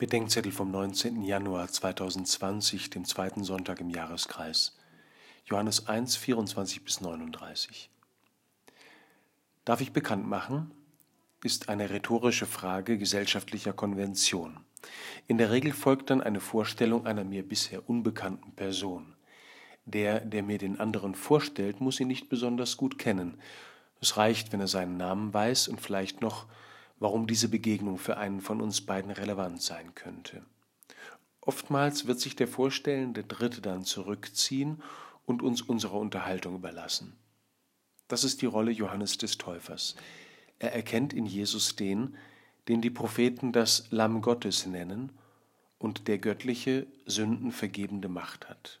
Bedenkzettel vom 19. Januar 2020, dem zweiten Sonntag im Jahreskreis. Johannes 1, 24 bis 39. Darf ich bekannt machen? ist eine rhetorische Frage gesellschaftlicher Konvention. In der Regel folgt dann eine Vorstellung einer mir bisher unbekannten Person. Der, der mir den anderen vorstellt, muss ihn nicht besonders gut kennen. Es reicht, wenn er seinen Namen weiß und vielleicht noch warum diese Begegnung für einen von uns beiden relevant sein könnte. Oftmals wird sich der vorstellende Dritte dann zurückziehen und uns unserer Unterhaltung überlassen. Das ist die Rolle Johannes des Täufers. Er erkennt in Jesus den, den die Propheten das Lamm Gottes nennen und der göttliche, sündenvergebende Macht hat.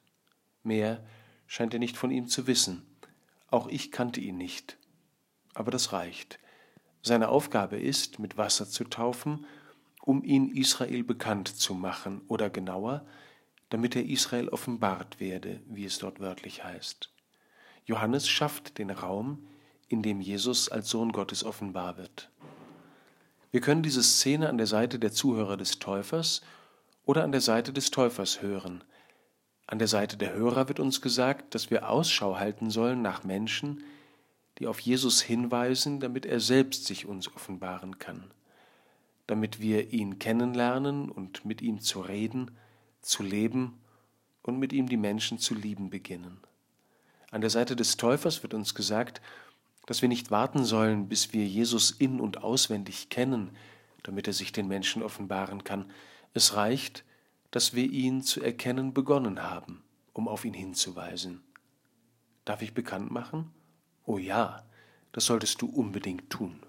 Mehr scheint er nicht von ihm zu wissen. Auch ich kannte ihn nicht. Aber das reicht. Seine Aufgabe ist, mit Wasser zu taufen, um ihn Israel bekannt zu machen oder genauer, damit er Israel offenbart werde, wie es dort wörtlich heißt. Johannes schafft den Raum, in dem Jesus als Sohn Gottes offenbar wird. Wir können diese Szene an der Seite der Zuhörer des Täufers oder an der Seite des Täufers hören. An der Seite der Hörer wird uns gesagt, dass wir Ausschau halten sollen nach Menschen, die auf Jesus hinweisen, damit er selbst sich uns offenbaren kann, damit wir ihn kennenlernen und mit ihm zu reden, zu leben und mit ihm die Menschen zu lieben beginnen. An der Seite des Täufers wird uns gesagt, dass wir nicht warten sollen, bis wir Jesus in und auswendig kennen, damit er sich den Menschen offenbaren kann. Es reicht, dass wir ihn zu erkennen begonnen haben, um auf ihn hinzuweisen. Darf ich bekannt machen? Oh ja, das solltest du unbedingt tun.